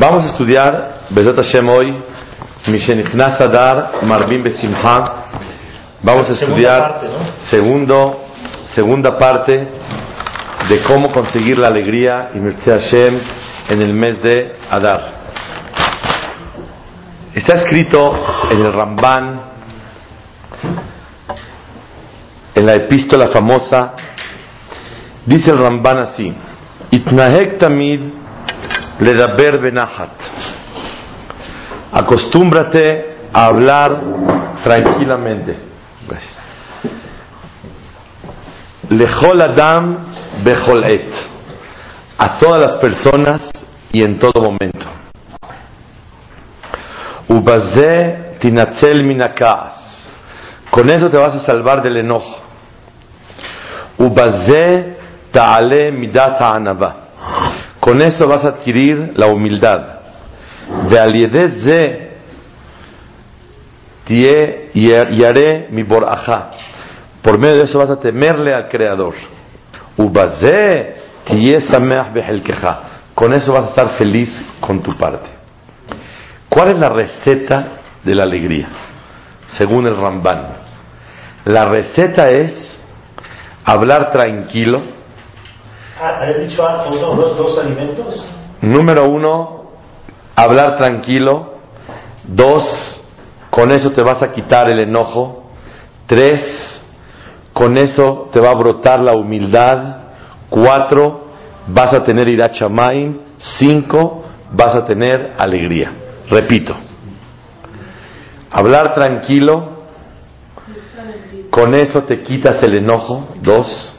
Vamos a estudiar Bezat Hashem hoy Mishenichnas Adar Marbim Besimha. Vamos a estudiar parte, ¿no? segundo, segunda parte de cómo conseguir la alegría y Mircea Hashem en el mes de Adar. Está escrito en el Ramban, en la epístola famosa, dice el Ramban así: Itnahek tamid ledaber benahat. Acostúmbrate a hablar tranquilamente. Gracias. Lechol Adam Bechol Et. A todas las personas y en todo momento. Ubaze Tinatzel Minakaas. Con eso te vas a salvar del enojo. Ubaze Ta'ale Midat Anava. Con eso vas a adquirir la humildad. De aliedeze tie yare mi boraja. Por medio de eso vas a temerle al Creador. Ubaze tie sameach behelkeja. Con eso vas a estar feliz con tu parte. ¿Cuál es la receta de la alegría? Según el Ramban. La receta es hablar tranquilo. Ah, ¿había dicho dos, dos alimentos? Número uno, hablar tranquilo. Dos, con eso te vas a quitar el enojo. Tres, con eso te va a brotar la humildad. Cuatro, vas a tener irachamaim. Cinco, vas a tener alegría. Repito, hablar tranquilo, con eso te quitas el enojo. Dos,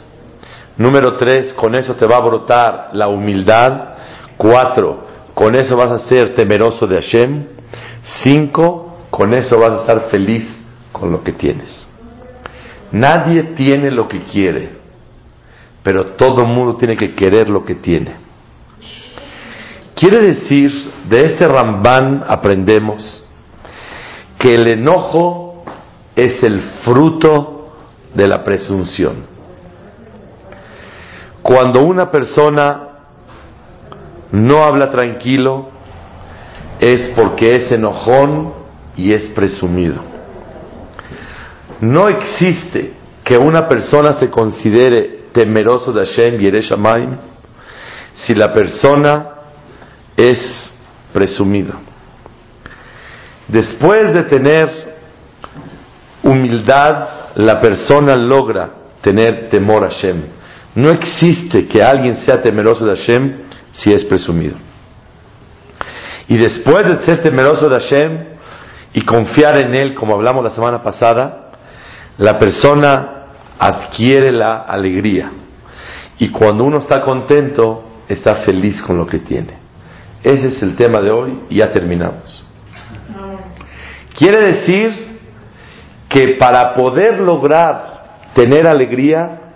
número tres, con eso te va a brotar la humildad. Cuatro, con eso vas a ser temeroso de Hashem. Cinco, con eso vas a estar feliz con lo que tienes. Nadie tiene lo que quiere, pero todo el mundo tiene que querer lo que tiene. Quiere decir, de este Ramban aprendemos que el enojo es el fruto de la presunción. Cuando una persona no habla tranquilo, es porque es enojón y es presumido. No existe que una persona se considere temeroso de Hashem y Ereshamayim si la persona es presumido. Después de tener humildad, la persona logra tener temor a Hashem. No existe que alguien sea temeroso de Hashem si es presumido. Y después de ser temeroso de Hashem y confiar en Él, como hablamos la semana pasada, la persona adquiere la alegría. Y cuando uno está contento, está feliz con lo que tiene. Ese es el tema de hoy y ya terminamos. Quiere decir que para poder lograr tener alegría,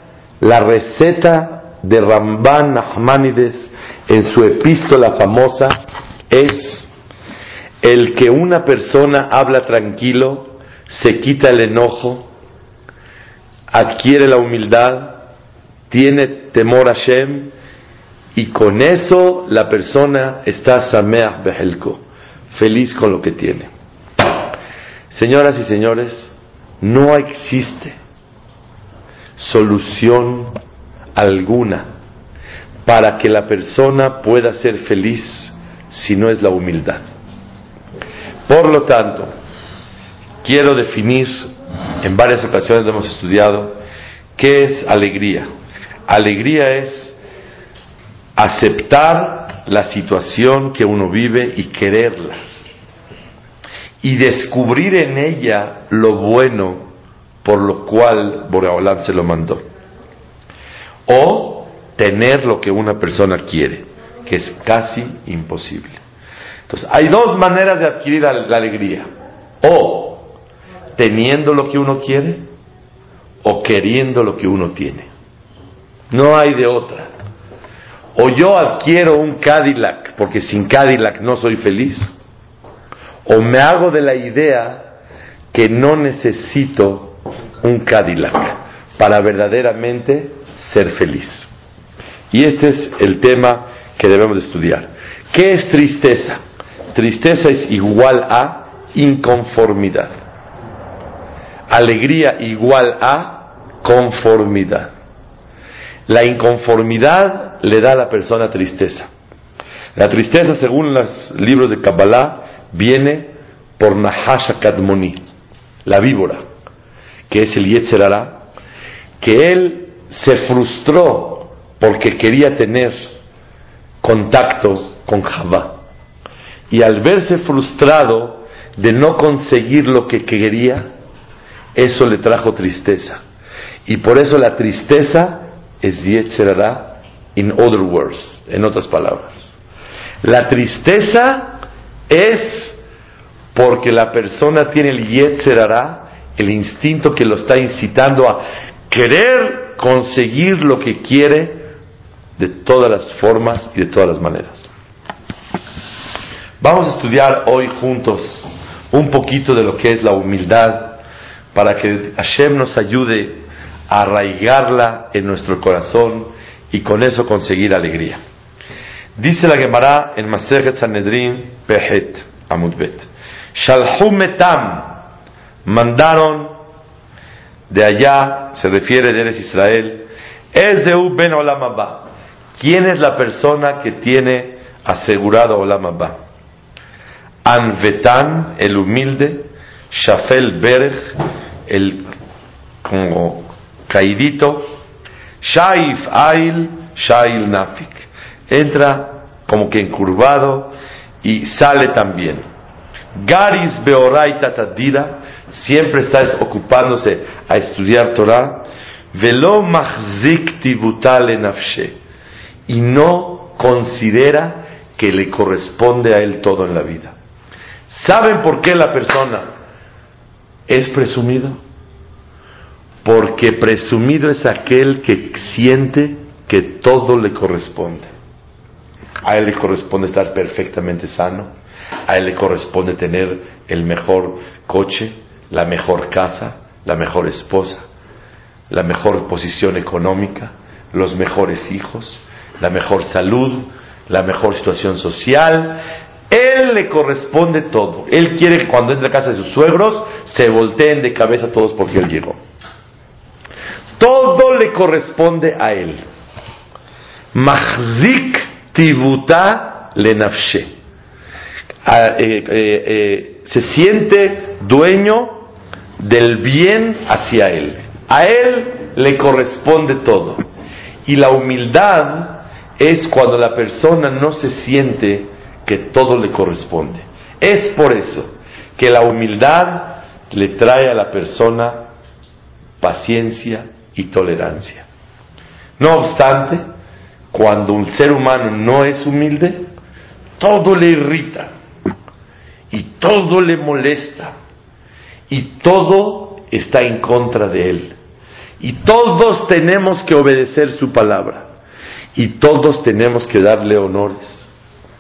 la receta de Ramban Nachmanides en su epístola famosa es el que una persona habla tranquilo, se quita el enojo, adquiere la humildad, tiene temor a Shem y con eso la persona está sameach behelko, feliz con lo que tiene. Señoras y señores, no existe solución alguna para que la persona pueda ser feliz si no es la humildad. Por lo tanto, quiero definir, en varias ocasiones lo hemos estudiado, qué es alegría. Alegría es aceptar la situación que uno vive y quererla. Y descubrir en ella lo bueno por lo cual Boreolam se lo mandó. O tener lo que una persona quiere, que es casi imposible. Entonces, hay dos maneras de adquirir la, la alegría. O teniendo lo que uno quiere, o queriendo lo que uno tiene. No hay de otra. O yo adquiero un Cadillac porque sin Cadillac no soy feliz. O me hago de la idea que no necesito un Cadillac para verdaderamente ser feliz. Y este es el tema que debemos estudiar. ¿Qué es tristeza? Tristeza es igual a inconformidad. Alegría igual a conformidad. La inconformidad le da a la persona tristeza. La tristeza, según los libros de Kabbalah, viene por Nahasha Kadmoni, la víbora, que es el Yetzerara, que él se frustró porque quería tener contacto con Javá. Y al verse frustrado de no conseguir lo que quería, eso le trajo tristeza. Y por eso la tristeza es Yetzerara, in other words, en otras palabras. La tristeza es porque la persona tiene el Yetzerara, el instinto que lo está incitando a querer conseguir lo que quiere de todas las formas y de todas las maneras. Vamos a estudiar hoy juntos un poquito de lo que es la humildad para que Hashem nos ayude a arraigarla en nuestro corazón y con eso conseguir alegría. Dice la Gemara en Masechet Sanedrin Pehet Amudbet. Shalhumetam mandaron de allá, se refiere de Eres Israel, es de Ben Olam ¿Quién es la persona que tiene asegurado Olam Abba? Anvetan, el humilde, Shafel Berech, el como caidito, Shaif Ail, Shail Nafik. Entra como que encurvado y sale también. Garis Beoraita Tadira, siempre está ocupándose a estudiar Torah. Velo. Y no considera que le corresponde a él todo en la vida. ¿Saben por qué la persona es presumido? Porque presumido es aquel que siente que todo le corresponde. A él le corresponde estar perfectamente sano, a él le corresponde tener el mejor coche, la mejor casa, la mejor esposa, la mejor posición económica, los mejores hijos, la mejor salud, la mejor situación social. Él le corresponde todo. Él quiere que cuando entre a casa de sus suegros se volteen de cabeza todos porque él llegó. Todo le corresponde a él. Mahzik tibuta le nafshe. Ah, eh, eh, eh, se siente dueño del bien hacia él. A él le corresponde todo. Y la humildad es cuando la persona no se siente que todo le corresponde. Es por eso que la humildad le trae a la persona paciencia y tolerancia. No obstante, cuando un ser humano no es humilde, todo le irrita y todo le molesta y todo está en contra de él. Y todos tenemos que obedecer su palabra. Y todos tenemos que darle honores.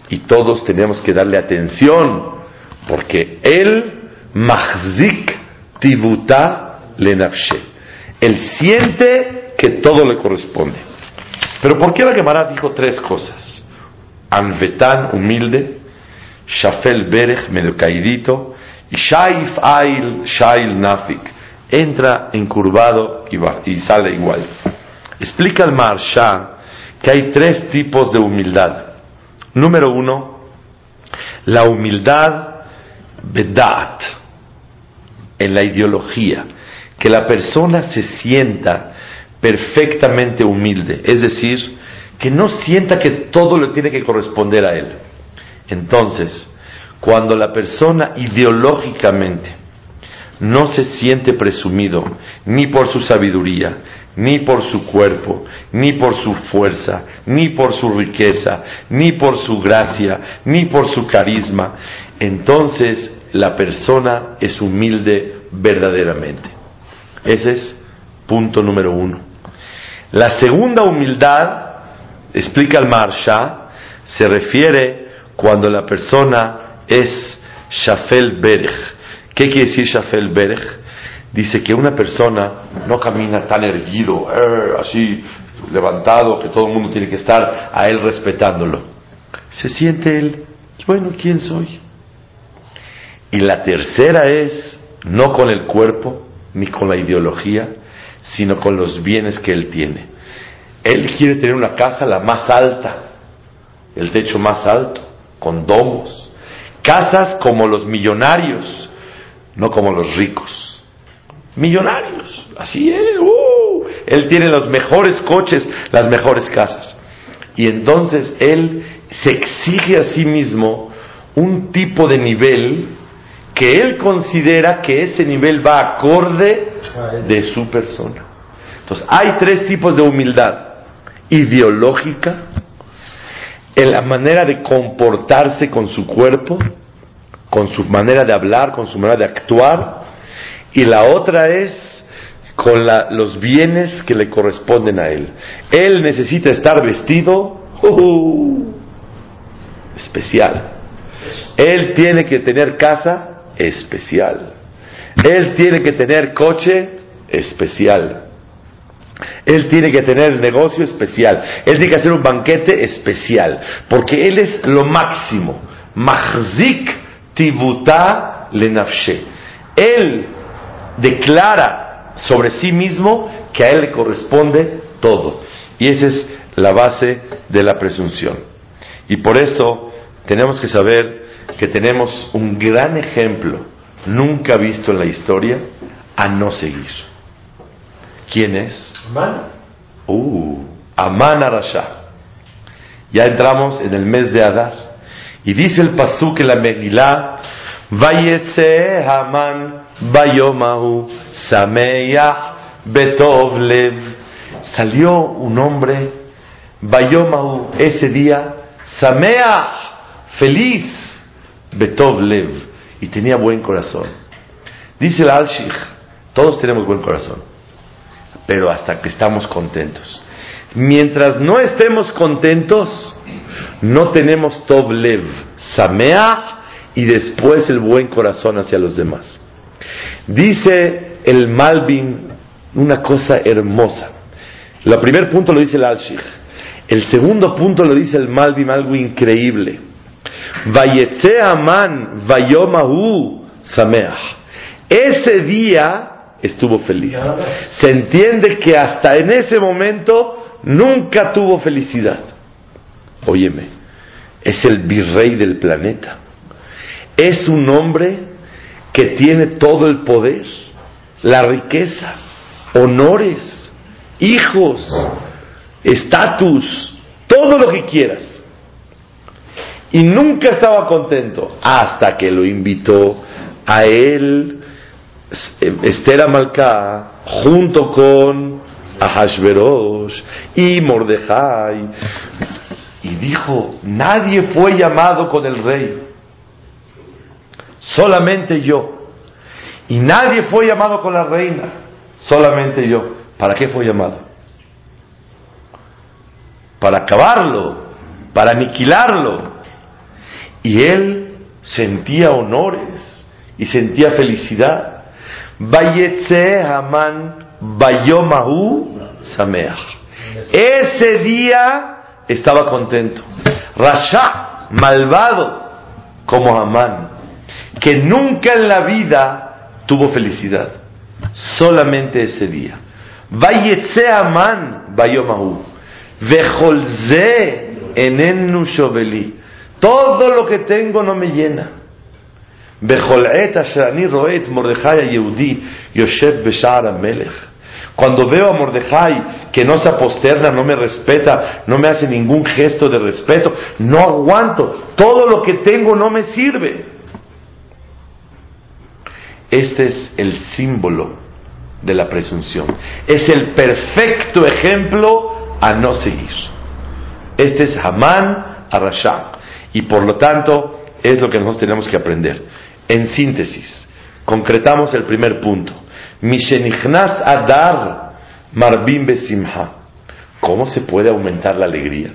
Y todos tenemos que darle atención. Porque él, mahzik tibuta le nafshe. Él siente que todo le corresponde. Pero ¿por qué la Gemara dijo tres cosas? Anvetan, humilde. Shafel Berech, medio caidito. Y Shaif Ail, Shail Nafik. Entra encurvado y, y sale igual. Explica el Marsha que hay tres tipos de humildad. Número uno, la humildad bedat, en la ideología, que la persona se sienta perfectamente humilde, es decir, que no sienta que todo le tiene que corresponder a él. Entonces, cuando la persona ideológicamente no se siente presumido ni por su sabiduría, ni por su cuerpo, ni por su fuerza, ni por su riqueza, ni por su gracia, ni por su carisma, entonces la persona es humilde verdaderamente. Ese es punto número uno. La segunda humildad, explica el Marsha, se refiere cuando la persona es Shafel Berech. ¿Qué quiere decir Shafel Berech? Dice que una persona no camina tan erguido, eh, así levantado, que todo el mundo tiene que estar a él respetándolo. Se siente él, bueno, ¿quién soy? Y la tercera es, no con el cuerpo, ni con la ideología, sino con los bienes que él tiene. Él quiere tener una casa la más alta, el techo más alto, con domos, casas como los millonarios, no como los ricos. Millonarios, así es, uh, él tiene los mejores coches, las mejores casas. Y entonces él se exige a sí mismo un tipo de nivel que él considera que ese nivel va acorde de su persona. Entonces, hay tres tipos de humildad. Ideológica, en la manera de comportarse con su cuerpo, con su manera de hablar, con su manera de actuar, y la otra es con los bienes que le corresponden a él. Él necesita estar vestido uh, especial. Él tiene que tener casa especial. Él tiene que tener coche especial. Él tiene que tener negocio especial. Él tiene que hacer un banquete especial. Porque Él es lo máximo. Mahzik tibuta lenafshe. Él declara sobre sí mismo que a Él le corresponde todo. Y esa es la base de la presunción. Y por eso tenemos que saber que tenemos un gran ejemplo, nunca visto en la historia, a no seguir. ¿Quién es? Amán. Uh, Amán Arasha. Ya entramos en el mes de Adar. Y dice el pasuk en la Megilá, Vayetze Haman Bayomahu Sameya Betov Lev. Salió un hombre, Bayomahu, ese día, Samea, feliz, Betov Lev, y tenía buen corazón. Dice el Al-Shikh, todos tenemos buen corazón, pero hasta que estamos contentos. Mientras no estemos contentos, no tenemos Tov Lev, Samea, y después el buen corazón hacia los demás. Dice el Malvin una cosa hermosa. El primer punto lo dice el Al-Shikh. El segundo punto lo dice el Malvin, algo increíble. Vayetze Aman Vayomahu Sameach. Ese día estuvo feliz. Se entiende que hasta en ese momento nunca tuvo felicidad. Óyeme, es el virrey del planeta. Es un hombre que tiene todo el poder, la riqueza, honores, hijos, estatus, todo lo que quieras. Y nunca estaba contento hasta que lo invitó a él, Esther Amalcá, junto con Ahashverosh y Mordejai. Y dijo, nadie fue llamado con el rey, solamente yo. Y nadie fue llamado con la reina, solamente yo. ¿Para qué fue llamado? Para acabarlo, para aniquilarlo. Y él sentía honores y sentía felicidad. Vayetze Haman Bayomahu Sameach. Ese día estaba contento. Rasha, malvado, como Hamán, que nunca en la vida tuvo felicidad. Solamente ese día. Vayetze Haman Bayomahu. Vejolze enenu shoveli. Todo lo que tengo no me llena. Cuando veo a Mordejai que no se aposterna, no me respeta, no me hace ningún gesto de respeto, no aguanto. Todo lo que tengo no me sirve. Este es el símbolo de la presunción. Es el perfecto ejemplo a no seguir. Este es Hamán Arashá. Y por lo tanto, es lo que nosotros tenemos que aprender. En síntesis, concretamos el primer punto. Mishenichnas Adar Marbim Besimha. ¿Cómo se puede aumentar la alegría?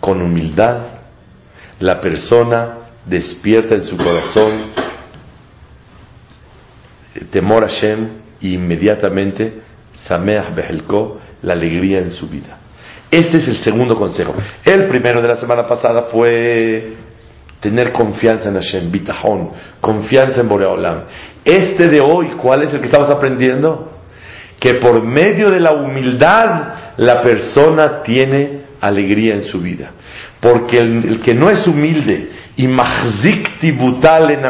Con humildad. La persona despierta en su corazón temor a Shem y inmediatamente Sameach Behelko, la alegría en su vida. Este es el segundo consejo. El primero de la semana pasada fue tener confianza en Hashem, bitahon, confianza en Boreolam. Este de hoy, ¿cuál es el que estamos aprendiendo? Que por medio de la humildad la persona tiene alegría en su vida. Porque el, que no es humilde y mahzik tibutal en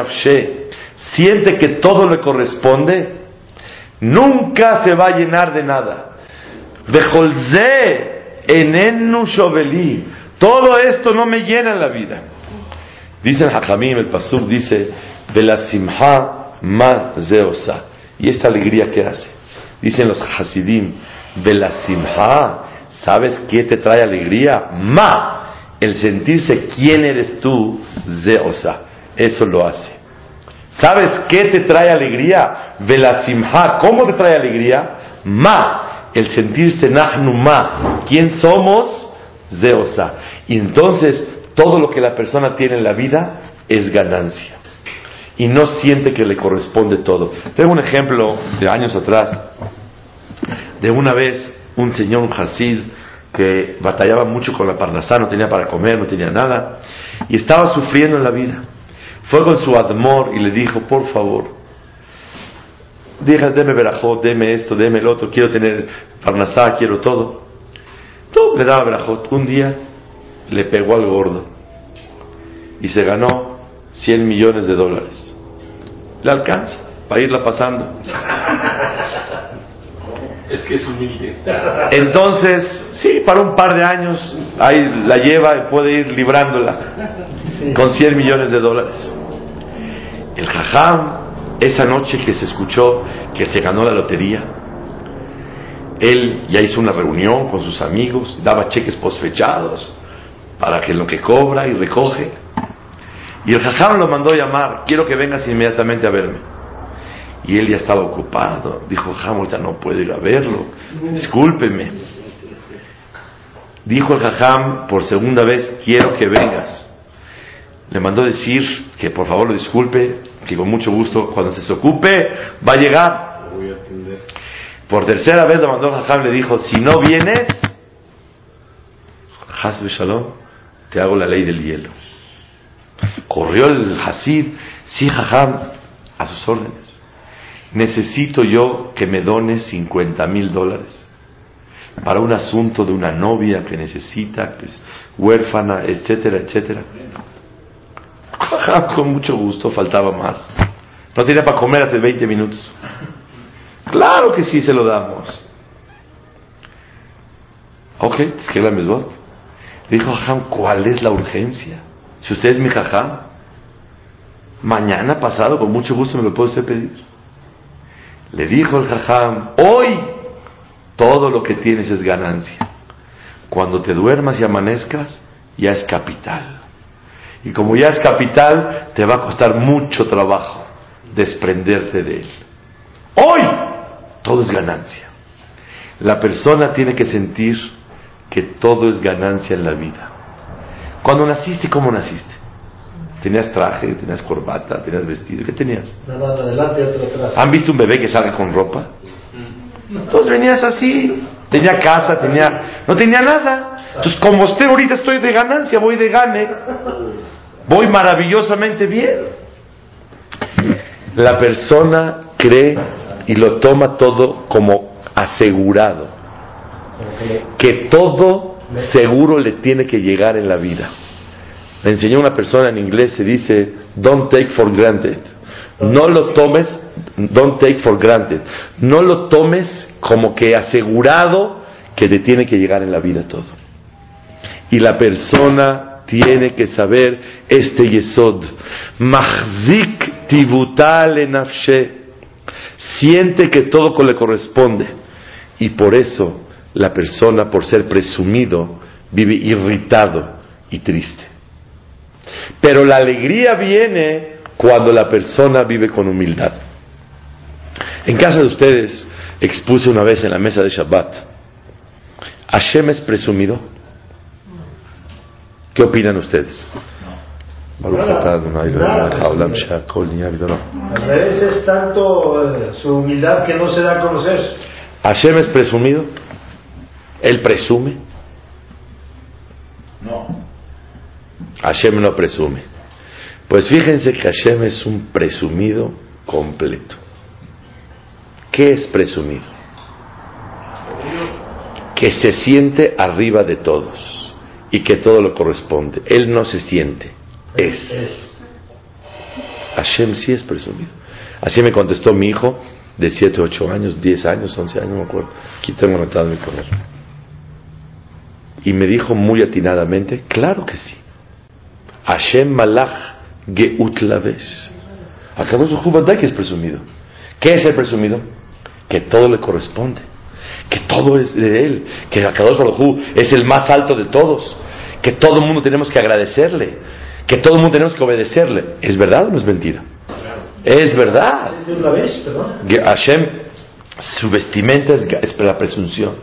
siente que todo le corresponde, nunca se va a llenar de nada. enenu shoveli. Todo esto no me llena en la vida. Dice el Hajamim, el Pasuk dice, de la simha ma zeosa. ¿Y esta alegría qué hace? Dicen los Hasidim, de la simha, ¿sabes qué te trae alegría? Ma, el sentirse quién eres tú, zeosa. Eso lo hace. ¿Sabes qué te trae alegría? la simha, ¿cómo te trae alegría? Ma, el sentirse nahnu ma, ¿quién somos? Zeosa. Y entonces todo lo que la persona tiene en la vida es ganancia. Y no siente que le corresponde todo. Tengo un ejemplo de años atrás, de una vez un señor, un Hasid, que batallaba mucho con la parnasá, no tenía para comer, no tenía nada, y estaba sufriendo en la vida. Fue con su admor y le dijo, por favor, dígame, deme verajot, deme esto, deme el otro, quiero tener parnasá, quiero todo. Todo le daba verajot. Un día le pegó al gordo y se ganó 100 millones de dólares. Le alcanza para irla pasando. Es que es humilde. Entonces, sí, para un par de años, ahí la lleva y puede ir librándola con 100 millones de dólares. El jajam, esa noche que se escuchó que se ganó la lotería, él ya hizo una reunión con sus amigos, daba cheques posfechados, para que lo que cobra y recoge. Y el jajam lo mandó llamar, quiero que vengas inmediatamente a verme. Y él ya estaba ocupado. Dijo, jajam, ahorita no puedo ir a verlo. Discúlpeme. Dijo el jajam por segunda vez, quiero que vengas. Le mandó decir que por favor lo disculpe, que con mucho gusto cuando se ocupe va a llegar. Por tercera vez le mandó el jajam, le dijo, si no vienes, Hasbe Shalom, te hago la ley del hielo. Corrió el Hasid, sí, jajam, a sus órdenes. Necesito yo que me dones 50 mil dólares para un asunto de una novia que necesita, que es huérfana, etcétera, etcétera. Jajam, con mucho gusto, faltaba más. No tenía para comer hace 20 minutos. Claro que sí se lo damos. Ok, es que la misbot. Dijo Jajam, ¿cuál es la urgencia? Si usted es mi Jajam, mañana pasado, con mucho gusto me lo puede usted pedir. Le dijo el Jajam, hoy todo lo que tienes es ganancia. Cuando te duermas y amanezcas, ya es capital. Y como ya es capital, te va a costar mucho trabajo desprenderte de él. Hoy todo es ganancia. La persona tiene que sentir que todo es ganancia en la vida. Cuando naciste, ¿cómo naciste? ¿Tenías traje, tenías corbata, tenías vestido? ¿Qué tenías? Nada, adelante, otro atrás. ¿Han visto un bebé que sale con ropa? Entonces venías así, tenía casa, tenía, no tenía nada. Entonces como usted ahorita estoy de ganancia, voy de gane, voy maravillosamente bien. La persona cree y lo toma todo como asegurado que todo seguro le tiene que llegar en la vida. Le enseñó una persona en inglés, se dice, don't take for granted. No lo tomes, don't take for granted. No lo tomes como que asegurado que te tiene que llegar en la vida todo. Y la persona tiene que saber este yesod. Mahzik Tibutale nafshe. Siente que todo le corresponde. Y por eso la persona, por ser presumido, vive irritado y triste. Pero la alegría viene cuando la persona vive con humildad. En casa de ustedes expuse una vez en la mesa de Shabbat, ¿Hashem es presumido? ¿Qué opinan ustedes? Al revés es tanto eh, su humildad que no se da a conocer. ¿Hashem es presumido? ¿Él presume? No. Hashem no presume. Pues fíjense que Hashem es un presumido completo. ¿Qué es presumido? Que se siente arriba de todos y que todo lo corresponde. Él no se siente, es. Hashem sí es presumido. Así me contestó mi hijo de 7, 8 años, 10 años, 11 años, no me acuerdo. Aquí tengo anotado mi poder. Y me dijo muy atinadamente, claro que sí. Hashem Malach Geut Lavesh. Akadosh que es presumido. ¿Qué es el presumido? que todo le corresponde, que todo es de Él, que Akadosh Baruj es el más alto de todos, que todo el mundo tenemos que agradecerle, que todo el mundo tenemos que obedecerle. ¿Es verdad o no es mentira? Es verdad. Hashem, su vestimenta es, la presunción.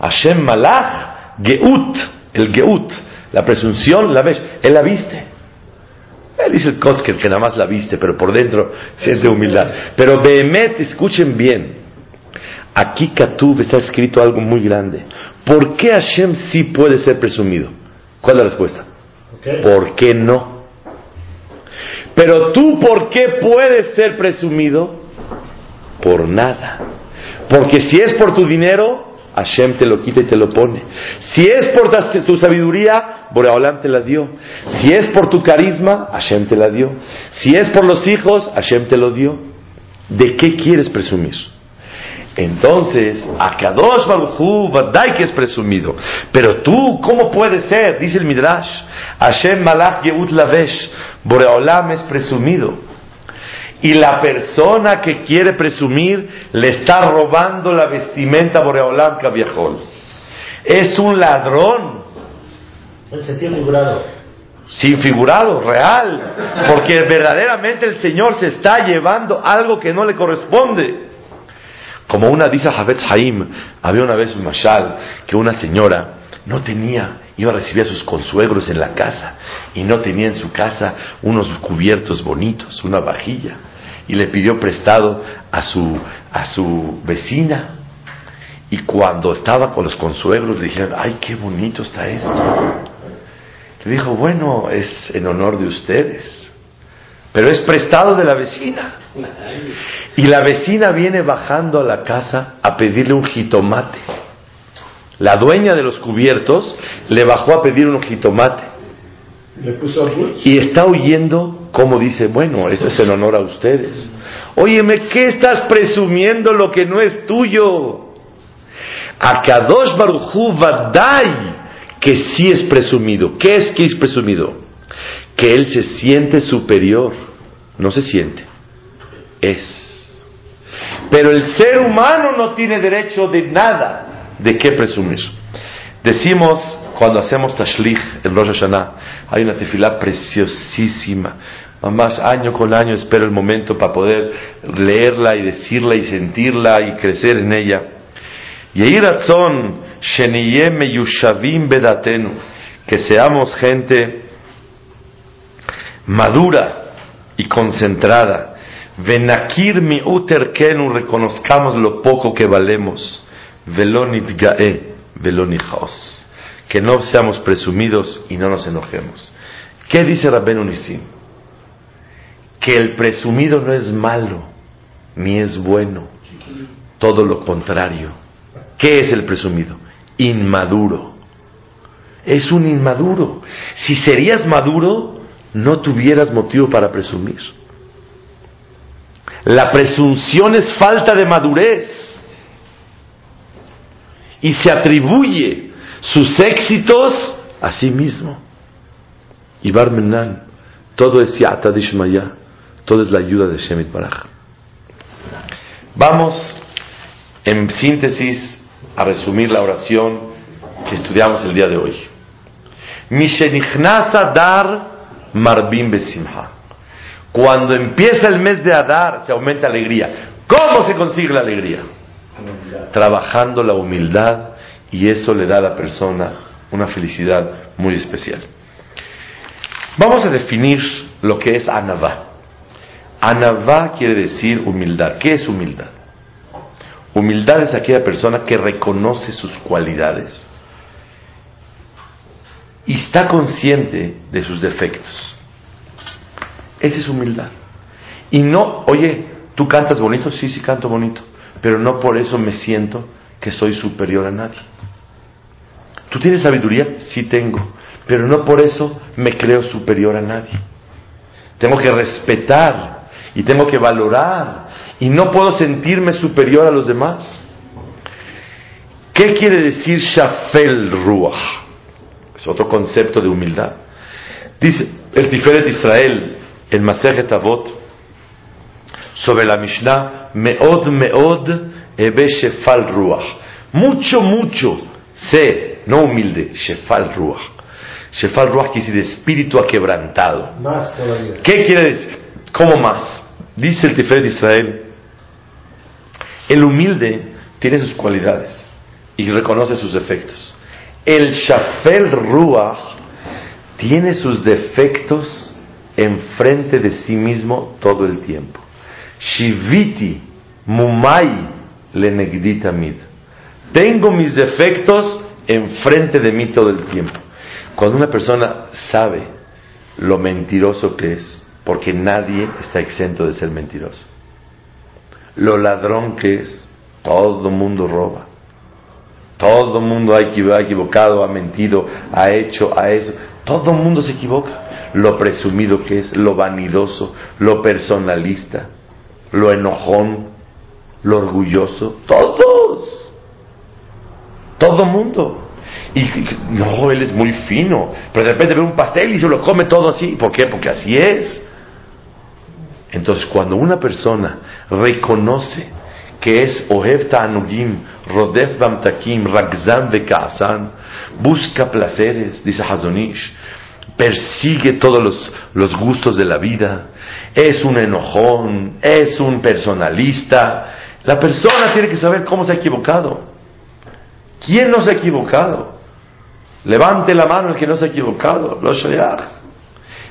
Hashem Malach Geut, el Geut, la presunción, la ves, Él la viste. Él dice el Kotzker que nada más la viste, pero por dentro siente humildad. Pero Behemet, escuchen bien. Aquí Katub está escrito algo muy grande. ¿Por qué Hashem sí puede ser presumido? ¿Cuál es la respuesta? ¿Por qué no? Pero tú, ¿por qué puedes ser presumido? Por nada. Porque si es por tu dinero, Hashem te lo quita y te lo pone. Si es por tu sabiduría, Boreolam te la dio. Si es por tu carisma, Hashem te la dio. Si es por los hijos, Hashem te lo dio. ¿De qué quieres presumir? Entonces, Akadosh Baruchu, Vadai que es presumido. Pero tú, ¿cómo puede ser? Dice el Midrash. Hashem Malach Yeut Lavesh. Boreolam es presumido. Y la persona que quiere presumir le está robando la vestimenta Boreolam Kaviahol. Es un ladrón. En sentido figurado. Sin figurado, real. Porque verdaderamente el Señor se está llevando algo que no le corresponde. Como una dice Javet Haim, había una vez un mashal que una señora no tenía, iba a recibir a sus consuegros en la casa y no tenía en su casa unos cubiertos bonitos, una vajilla y le pidió prestado a su, a su vecina. Y cuando estaba con los consuegros le dijeron, ay, qué bonito está esto. Le dijo, bueno, es en honor de ustedes, pero es prestado de la vecina. Y la vecina viene bajando a la casa a pedirle un jitomate. La dueña de los cubiertos le bajó a pedir un jitomate. Y está oyendo como dice, bueno, eso es en honor a ustedes. Óyeme, ¿qué estás presumiendo lo que no es tuyo? Akadosh Baruchu Vadai, que sí es presumido. ¿Qué es que es presumido? Que él se siente superior. No se siente, es. Pero el ser humano no tiene derecho de nada de qué presumir. Decimos cuando hacemos tashlich en Rosh Hashanah, hay una tefilá preciosísima. Más año con año espero el momento para poder leerla y decirla y sentirla y crecer en ella. bedatenu, que seamos gente madura y concentrada. Venakir mi uterkenu, reconozcamos lo poco que valemos. Velonit que no seamos presumidos y no nos enojemos. ¿Qué dice Rabben Unisim? Que el presumido no es malo, ni es bueno, todo lo contrario. ¿Qué es el presumido? Inmaduro. Es un inmaduro. Si serías maduro, no tuvieras motivo para presumir. La presunción es falta de madurez y se atribuye sus éxitos a sí mismo. Y Barmenan, todo es Yata Dishmaya, todo es la ayuda de Shemit Baraj. Vamos, en síntesis, a resumir la oración que estudiamos el día de hoy. Mishenichnasa dar marbim besimha. Cuando empieza el mes de Adar, se aumenta alegría. ¿Cómo se consigue la alegría? Trabajando la humildad y eso le da a la persona una felicidad muy especial. Vamos a definir lo que es anavá. Anavá quiere decir humildad. ¿Qué es humildad? Humildad es aquella persona que reconoce sus cualidades y está consciente de sus defectos. Esa es humildad. Y no, oye, ¿tú cantas bonito? Sí, sí canto bonito, pero no por eso me siento que soy superior a nadie. ¿Tú tienes sabiduría? Sí tengo, pero no por eso me creo superior a nadie. Tengo que respetar y tengo que valorar y no puedo sentirme superior a los demás. ¿Qué quiere decir Shafel Ruach? Es otro concepto de humildad. Dice el Tiferet Israel, el Maseret Avot, sobre la Mishnah, Meod Meod Ebe Shefal Ruach. Mucho, mucho sé, no humilde, Shefal Ruach. Shefal Ruach quiere decir espíritu aquebrantado. Más todavía. ¿Qué quiere decir? ¿Cómo más? Dice el Tiferet Israel, el humilde tiene sus cualidades y reconoce sus defectos. El Shafel Ruach tiene sus defectos enfrente de sí mismo todo el tiempo. Shiviti Mumai Lenegditamid. Tengo mis defectos enfrente de mí todo el tiempo. Cuando una persona sabe lo mentiroso que es, porque nadie está exento de ser mentiroso. Lo ladrón que es, todo el mundo roba. Todo el mundo ha equivocado, ha mentido, ha hecho, ha eso. Todo el mundo se equivoca. Lo presumido que es, lo vanidoso, lo personalista, lo enojón, lo orgulloso. Todos. Todo mundo. Y no, él es muy fino. Pero de repente ve un pastel y se lo come todo así. ¿Por qué? Porque así es. Entonces, cuando una persona reconoce que es Ohev Ta'anugim, Rodef Bamtakim, Ragzam Bekaasan, busca placeres, dice Hazonish, persigue todos los, los gustos de la vida, es un enojón, es un personalista. La persona tiene que saber cómo se ha equivocado. ¿Quién no se ha equivocado? Levante la mano el que no se ha equivocado.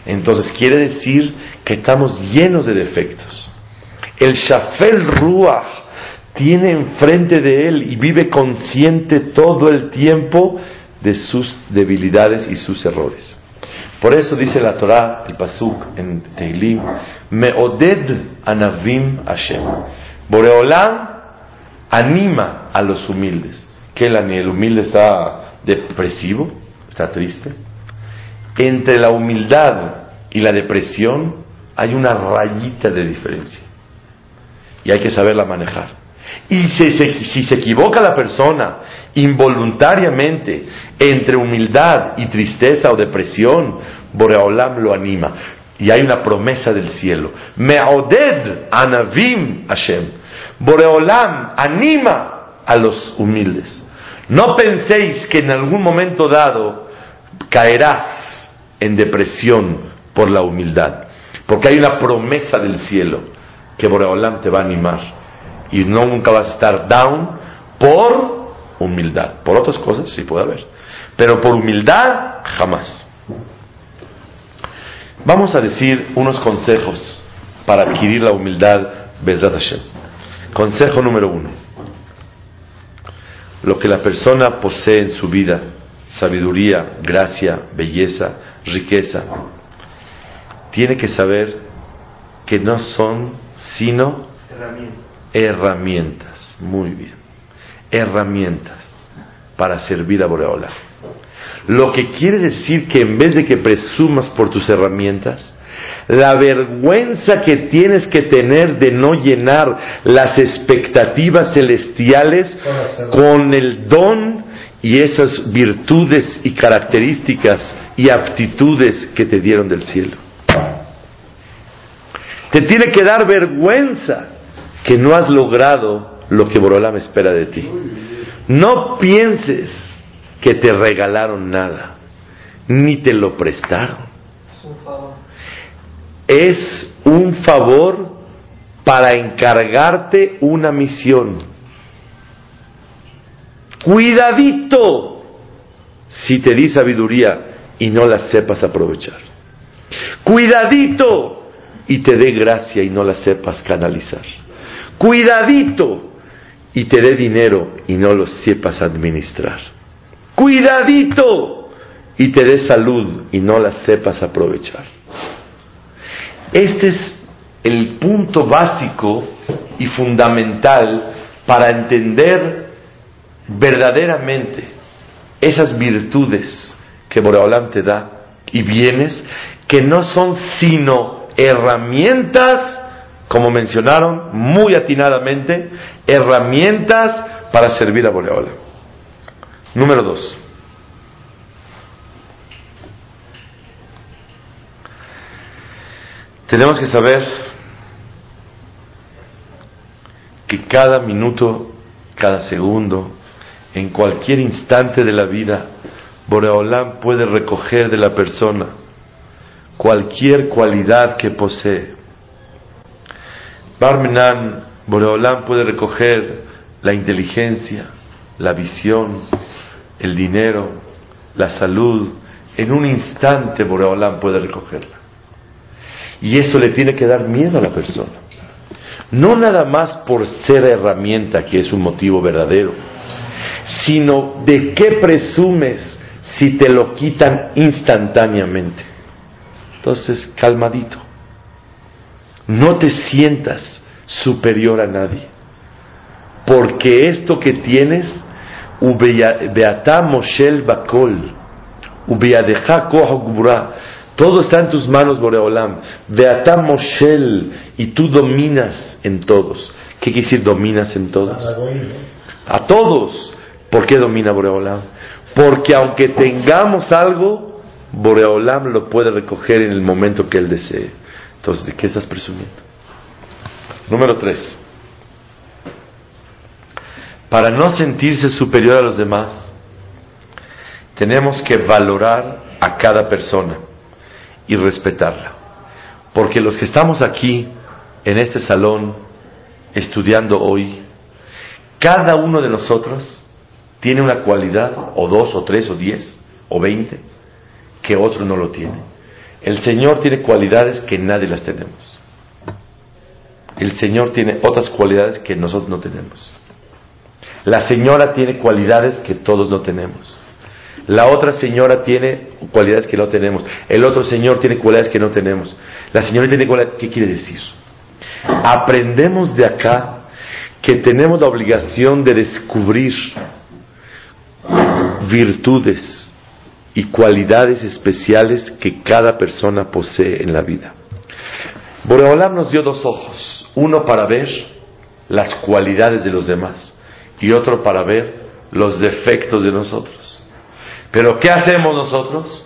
Entonces quiere decir que estamos llenos de defectos. El Shafel Ruach tiene enfrente de él y vive consciente todo el tiempo de sus debilidades y sus errores. Por eso dice la Torah, el Pasuk en Teilim, Meoded Anavim Hashem. Boreolam anima a los humildes. ¿Que el, el humilde está depresivo? ¿Está triste? Entre la humildad y la depresión hay una rayita de diferencia. Y hay que saberla manejar. Y si, si, se equivoca la persona involuntariamente entre humildad y tristeza o depresión, Boreolam lo anima. Y hay una promesa del cielo. Me'oded anavim Hashem. Boreolam anima a los humildes. No penséis que en algún momento dado caerás en depresión por la humildad. Porque hay una promesa del cielo que Boreolam te va a animar. Y no nunca vas a estar down por humildad. Por otras cosas sí puede haber. Pero por humildad jamás. Vamos a decir unos consejos para adquirir la humildad Bezrat Hashem. Consejo número uno. Lo que la persona posee en su vida, sabiduría, gracia, belleza, riqueza, tiene que saber que no son sino herramientas. Muy bien. Herramientas para servir a Boreola. Lo que quiere decir que en vez de que presumas por tus herramientas, la vergüenza que tienes que tener de no llenar las expectativas celestiales con el don y esas virtudes y características y aptitudes que te dieron del cielo. Te tiene que dar vergüenza que no has logrado lo que Borolam espera de ti. No pienses que te regalaron nada, ni te lo prestaron. Es un favor para encargarte una misión. Cuidadito si te di sabiduría y no la sepas aprovechar. Cuidadito y te dé gracia y no la sepas canalizar. Cuidadito y te dé dinero y no lo sepas administrar. Cuidadito y te dé salud y no la sepas aprovechar. Este es el punto básico y fundamental para entender verdaderamente esas virtudes que Boreolam te da y bienes que no son sino herramientas, como mencionaron muy atinadamente, herramientas para servir a Boreolam. Número dos. Tenemos que saber que cada minuto, cada segundo, en cualquier instante de la vida, Boreolam puede recoger de la persona cualquier cualidad que posee. Barmenan, Boreolam puede recoger la inteligencia, la visión, el dinero, la salud. En un instante Boreolam puede recogerla. Y eso le tiene que dar miedo a la persona. No nada más por ser herramienta, que es un motivo verdadero, sino de qué presumes si te lo quitan instantáneamente. Entonces, calmadito. No te sientas superior a nadie. Porque esto que tienes, Moshel Bakol, todo está en tus manos, Boreolam. Beata Moshel, y tú dominas en todos. ¿Qué quiere decir dominas en todos? A todos. ¿Por qué domina Boreolam? Porque aunque tengamos algo, Boreolam lo puede recoger en el momento que él desee. Entonces, ¿de qué estás presumiendo? Número tres. Para no sentirse superior a los demás, tenemos que valorar a cada persona y respetarla. Porque los que estamos aquí, en este salón, estudiando hoy, cada uno de nosotros tiene una cualidad, o dos, o tres, o diez, o veinte, que otro no lo tiene. El Señor tiene cualidades que nadie las tenemos. El Señor tiene otras cualidades que nosotros no tenemos. La señora tiene cualidades que todos no tenemos. La otra señora tiene cualidades que no tenemos. El otro señor tiene cualidades que no tenemos. La señora tiene cualidades. ¿Qué quiere decir? Aprendemos de acá que tenemos la obligación de descubrir virtudes y cualidades especiales que cada persona posee en la vida. Boreolam nos dio dos ojos, uno para ver las cualidades de los demás y otro para ver los defectos de nosotros. Pero ¿qué hacemos nosotros?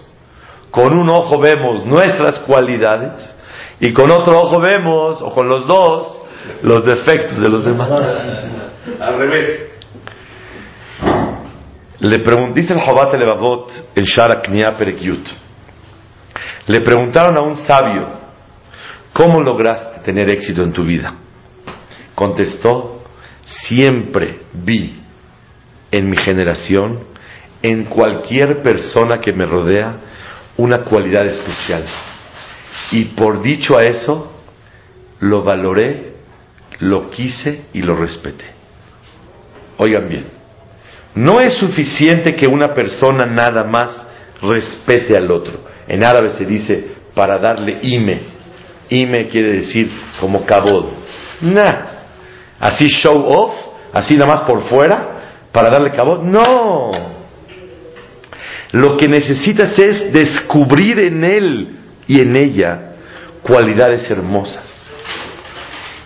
Con un ojo vemos nuestras cualidades y con otro ojo vemos, o con los dos, los defectos de los demás. Al revés. Le dice el Jobat Levavot en Shara Perekyut. Le preguntaron a un sabio, ¿cómo lograste tener éxito en tu vida? Contestó, siempre vi en mi generación, en cualquier persona que me rodea, una cualidad especial. Y por dicho a eso, lo valoré, lo quise y lo respeté. Oigan bien, no es suficiente que una persona nada más respete al otro. En árabe se dice para darle ime. Ime quiere decir como cabod. Nah. Así show off, así nada más por fuera, para darle cabod. No. Lo que necesitas es descubrir en él y en ella cualidades hermosas.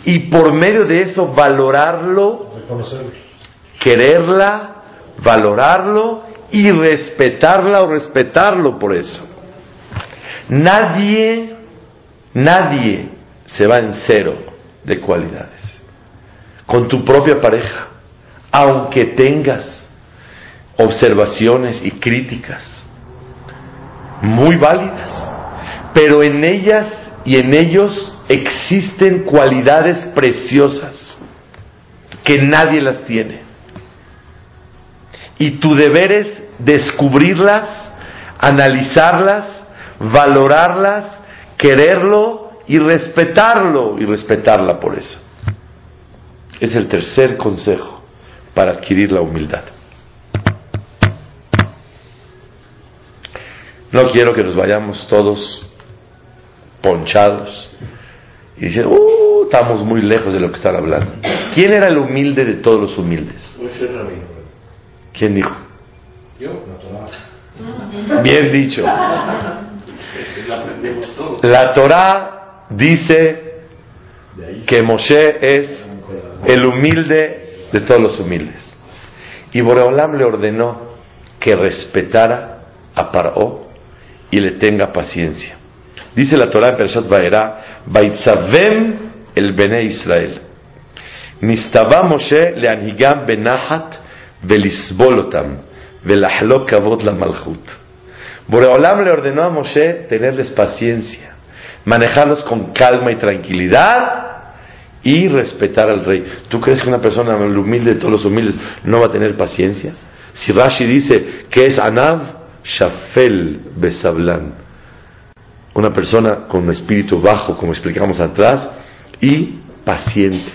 Y por medio de eso valorarlo, quererla valorarlo y respetarla o respetarlo por eso. Nadie, nadie se va en cero de cualidades. Con tu propia pareja, aunque tengas observaciones y críticas muy válidas, pero en ellas y en ellos existen cualidades preciosas que nadie las tiene. Y tu deber es descubrirlas, analizarlas, valorarlas, quererlo y respetarlo y respetarla por eso. Es el tercer consejo para adquirir la humildad. No quiero que nos vayamos todos ponchados y dicen, uh, estamos muy lejos de lo que están hablando. ¿Quién era el humilde de todos los humildes? ¿Quién dijo? Yo, Bien dicho. La Torah dice que Moshe es el humilde de todos los humildes. Y Boreolam le ordenó que respetara a Paró y le tenga paciencia. Dice la Torah en Pershat Vaera, Baitzavem el Bene Israel. Nistaba Moshe leanhigam benahat velahlok kavod la malchut. Boreolam le ordenó a Moshe tenerles paciencia, manejarlos con calma y tranquilidad y respetar al rey. ¿Tú crees que una persona humilde de todos los humildes no va a tener paciencia? Si Rashi dice que es Anav, Shafel Besablan, una persona con espíritu bajo, como explicamos atrás, y paciente.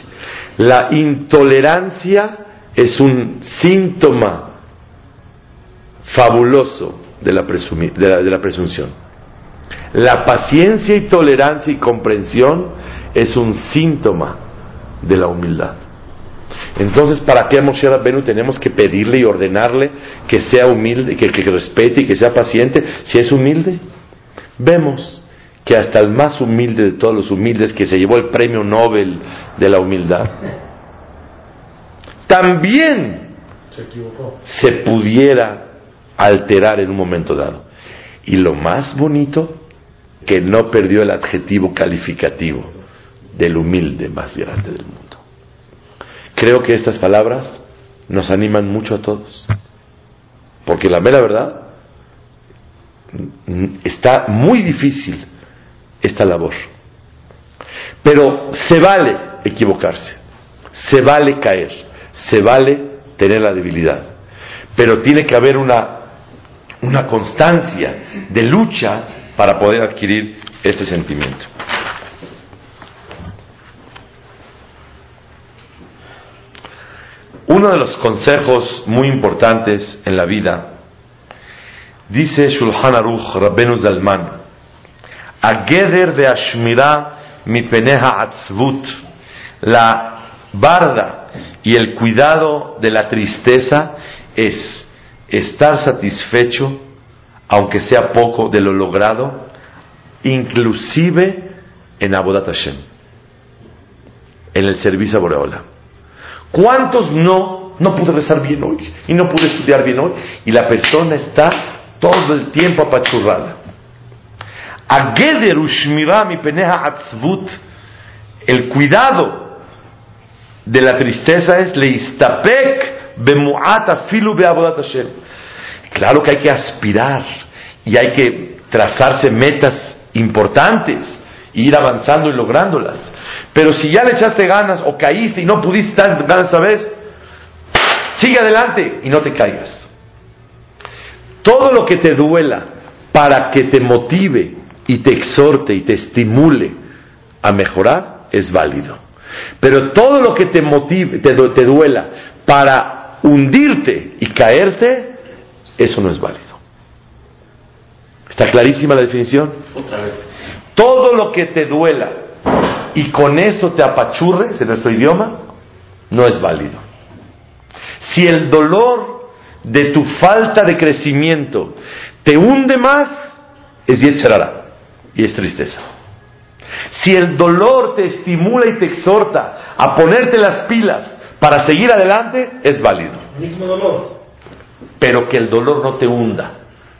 La intolerancia es un síntoma fabuloso de la, de la, presunción. La paciencia y tolerancia y comprensión es un síntoma de la humildad. Entonces, ¿para qué a Moshe Rabbenu tenemos que pedirle y ordenarle que sea humilde, que, que respete y que sea paciente si es humilde? Vemos que hasta el más humilde de todos los humildes, que se llevó el premio Nobel de la humildad, también se, se pudiera alterar en un momento dado. Y lo más bonito, que no perdió el adjetivo calificativo del humilde más grande del mundo. Creo que estas palabras nos animan mucho a todos. Porque la mera verdad, está muy difícil esta labor. Pero se vale equivocarse, se vale caer, se vale tener la debilidad. Pero tiene que haber una una constancia de lucha para poder adquirir este sentimiento. Uno de los consejos muy importantes en la vida, dice Shulchan Aruch Rabbenu Zalman, Ageder de Ashmira mi peneja atzvut, la barda y el cuidado de la tristeza es estar satisfecho, aunque sea poco, de lo logrado, inclusive en Abodat Hashem, en el servicio a Boreola. ¿Cuántos no, no pude rezar bien hoy y no pude estudiar bien hoy? Y la persona está todo el tiempo apachurrada. el cuidado de la tristeza es leistapek filu Claro que hay que aspirar y hay que trazarse metas importantes e ir avanzando y lográndolas. Pero si ya le echaste ganas o caíste y no pudiste dar ganas esta vez, sigue adelante y no te caigas. Todo lo que te duela para que te motive y te exhorte y te estimule a mejorar es válido. Pero todo lo que te motive, te, te duela para hundirte y caerte, eso no es válido. ¿Está clarísima la definición? Todo lo que te duela y con eso te apachurres en nuestro idioma, no es válido. Si el dolor de tu falta de crecimiento te hunde más, es yetzerara y es tristeza. Si el dolor te estimula y te exhorta a ponerte las pilas para seguir adelante es válido. Mismo dolor. Pero que el dolor no te hunda,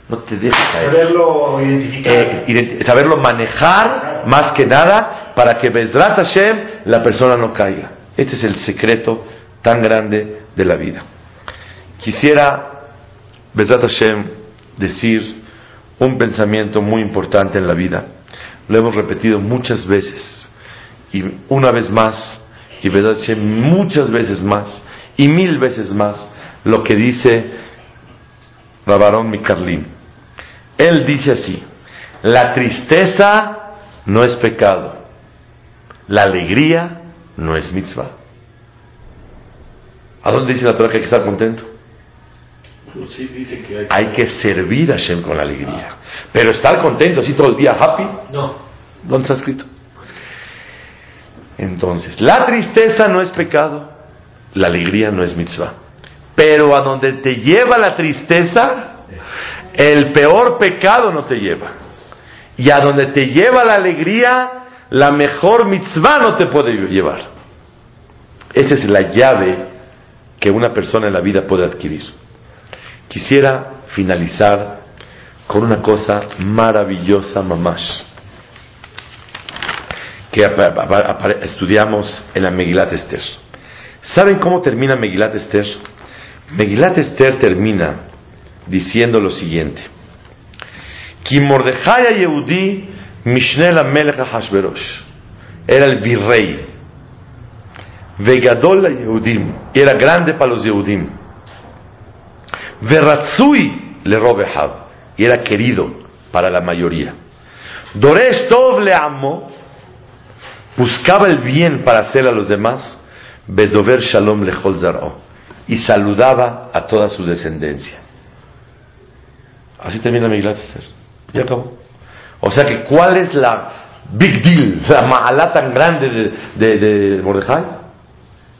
no te deje caer. Saberlo identificar. Eh, saberlo manejar más que nada para que Bezrat Hashem la persona no caiga. Este es el secreto tan grande de la vida. Quisiera, Bezrat Hashem, decir un pensamiento muy importante en la vida. Lo hemos repetido muchas veces y una vez más, y Hashem muchas veces más y mil veces más, lo que dice Rabarón Mikarlim. Él dice así, la tristeza no es pecado, la alegría no es mitzvah. ¿A dónde dice la Torah que hay que estar contento? Hay... que... servir a Hashem con alegría. Pero estar contento así todo el día, happy, no. ¿Dónde está escrito? Entonces, la tristeza no es pecado, la alegría no es mitzvah. Pero a donde te lleva la tristeza, el peor pecado no te lleva. Y a donde te lleva la alegría, la mejor mitzvah no te puede llevar. Esa es la llave que una persona en la vida puede adquirir. Quisiera finalizar con una cosa maravillosa, mamash, que estudiamos en la Megilat Esther. ¿Saben cómo termina Megilat Esther? Megilat Esther termina diciendo lo siguiente: Ki Yehudi Mishnel Melech Hashverosh era el virrey, Vegadol Yehudim, era grande para los Yehudim, Veratzui le Robehab, y era querido para la mayoría. Doresh Tov le amo, buscaba el bien para hacer a los demás, Bedover Shalom le y saludaba a toda su descendencia. Así termina mi Esther. Ya acabó. O sea que, ¿cuál es la big deal, la mahalá tan grande de, de, Mordejai?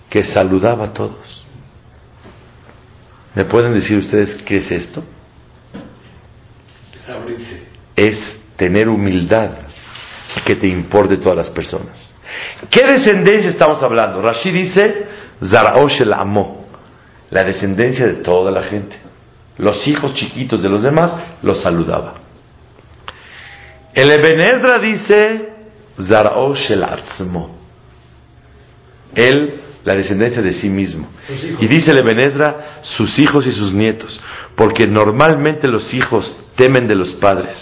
Que saludaba a todos. ¿Me pueden decir ustedes qué es esto? Es tener humildad que te importe todas las personas. ¿Qué descendencia estamos hablando? Rashi dice, Zaraosh el Amo, la descendencia de toda la gente los hijos chiquitos de los demás, los saludaba. El Ebenezra dice, Zaraosh el Arzmo. Él, la descendencia de sí mismo. Y dice el Ebenezra, sus hijos y sus nietos. Porque normalmente los hijos temen de los padres.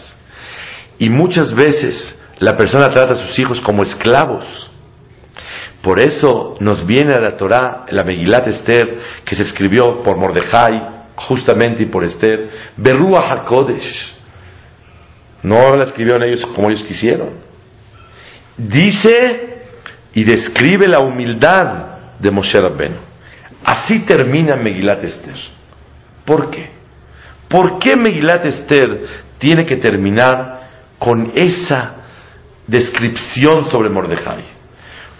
Y muchas veces la persona trata a sus hijos como esclavos. Por eso nos viene a la Torah, la Megilat Esther, que se escribió por Mordejai, justamente y por Esther, Berrua HaKodesh. No la escribieron ellos como ellos quisieron. Dice y describe la humildad de Moshe Rabbeinu. Así termina Megilat Esther. ¿Por qué? ¿Por qué Megilat Esther tiene que terminar con esa descripción sobre Mordejai?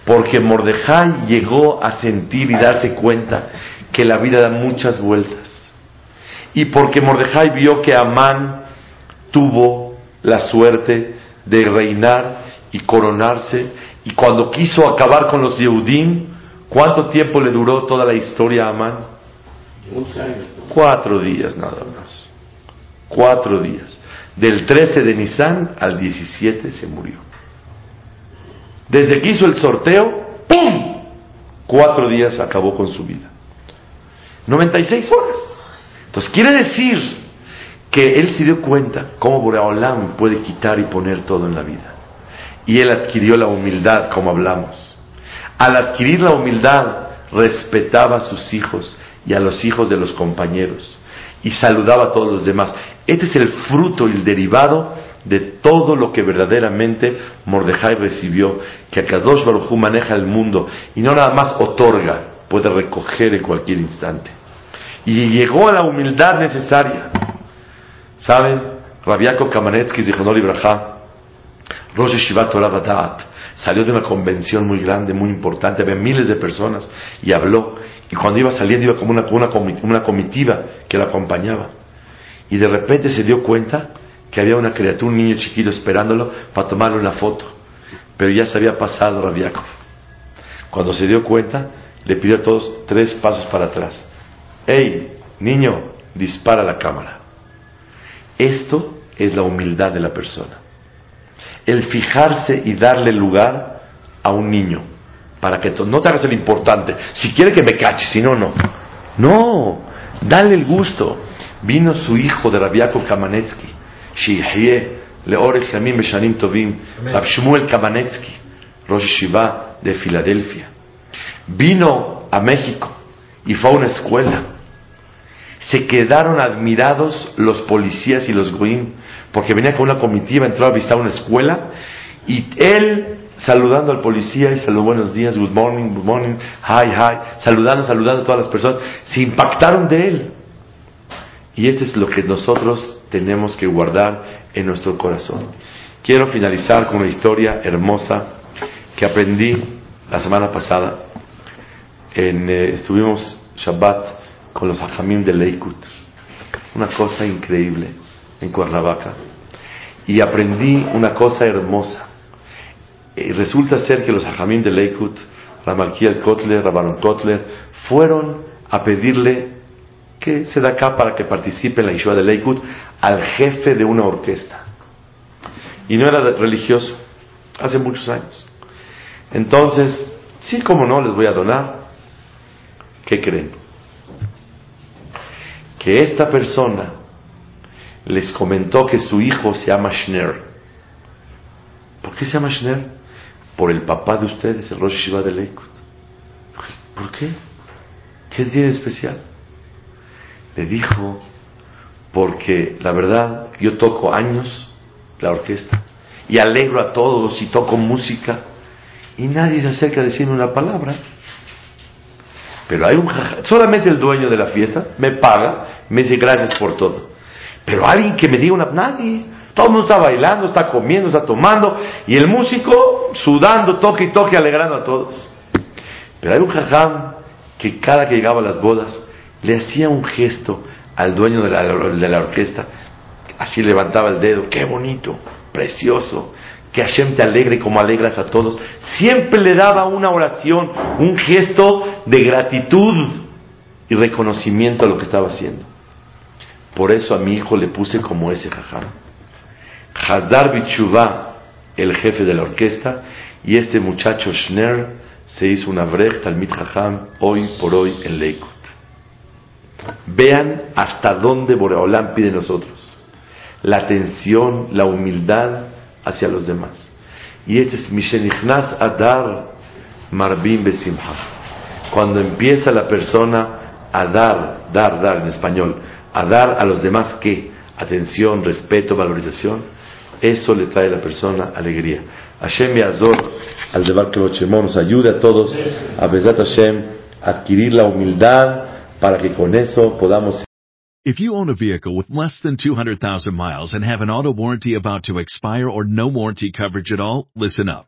Porque Mordejai llegó a sentir y darse cuenta que la vida da muchas vueltas y porque Mordejai vio que Amán tuvo la suerte de reinar y coronarse, y cuando quiso acabar con los Yehudim, ¿cuánto tiempo le duró toda la historia a Amán? Cuatro días nada más. Cuatro días. Del 13 de Nisan al 17 se murió. Desde que hizo el sorteo, ¡pum! Cuatro días acabó con su vida. 96 horas. Entonces quiere decir que él se dio cuenta cómo Boreolam puede quitar y poner todo en la vida. Y él adquirió la humildad, como hablamos. Al adquirir la humildad, respetaba a sus hijos y a los hijos de los compañeros y saludaba a todos los demás. Este es el fruto el derivado de todo lo que verdaderamente Mordejai recibió, que Akadosh Baruj maneja el mundo y no nada más otorga, puede recoger en cualquier instante y llegó a la humildad necesaria. ¿Saben? Rabiako Kamanetsky, Zichonol Ibrahá, Rosh Shivat Torah salió de una convención muy grande, muy importante, había miles de personas y habló. Y cuando iba saliendo iba como una, una, comitiva que lo acompañaba. Y de repente se dio cuenta que había una criatura, un niño chiquito esperándolo para tomarle una foto. Pero ya se había pasado Rabiako. Cuando se dio cuenta, le pidió a todos tres pasos para atrás. Hey, niño, dispara la cámara. Esto es la humildad de la persona. El fijarse y darle lugar a un niño, para que no te hagas el importante, si quiere que me cache, si no, no. No, dale el gusto. Vino su hijo de Rabiako Kamanetsky, Leorech Yamim Beshanim Tovim, Shmuel Kamanetsky, Rosh Shiva de Filadelfia. Vino a México y fue a una escuela. Se quedaron admirados los policías y los porque venía con una comitiva, entró a visitar una escuela y él saludando al policía y saludó buenos días, good morning, good morning, hi, hi, saludando, saludando a todas las personas, se impactaron de él. Y esto es lo que nosotros tenemos que guardar en nuestro corazón. Quiero finalizar con una historia hermosa que aprendí la semana pasada. En, eh, estuvimos Shabbat con los hajamim de Leikut. Una cosa increíble en Cuernavaca. Y aprendí una cosa hermosa. Y resulta ser que los hajamim de Leikut, Ramalkiel Kotler, Rabbanon Kotler, fueron a pedirle que se da acá para que participe en la Yeshiva de Leikut al jefe de una orquesta. Y no era religioso, hace muchos años. Entonces, sí, como no, les voy a donar. ¿Qué creen? Que esta persona les comentó que su hijo se llama Schner. ¿Por qué se llama Schner? Por el papá de ustedes, el Rosh Shiva de Leikut. ¿Por qué? ¿Qué tiene especial? Le dijo, porque la verdad, yo toco años la orquesta y alegro a todos y toco música y nadie se acerca a decirme una palabra. Pero hay un solamente el dueño de la fiesta me paga, me dice gracias por todo. Pero alguien que me diga una, nadie. Todo el mundo está bailando, está comiendo, está tomando, y el músico sudando, toque y toque, alegrando a todos. Pero hay un jajam que cada que llegaba a las bodas le hacía un gesto al dueño de la, de la orquesta, así levantaba el dedo, qué bonito, precioso, que Hashem te alegre como alegras a todos. Siempre le daba una oración, un gesto de gratitud y reconocimiento a lo que estaba haciendo. Por eso a mi hijo le puse como ese jajam. Hazar Bichuvá, el jefe de la orquesta, y este muchacho Schner se hizo una brecht al jajam hoy por hoy en Leikut. Vean hasta dónde Boreolam pide nosotros. La atención, la humildad hacia los demás. Y este es Mishenichnas Adar Marbim Besimha. Cuando empieza la persona a dar, dar, dar en español, a dar a los demás qué? Atención, respeto, valorización. Eso le trae a la persona alegría. Hashem Yazor, al Debar nos ayude a todos a Hashem adquirir la humildad para que con eso podamos If you own a vehicle with less than 200,000 miles and have an auto warranty about to expire or no warranty coverage at all, listen up.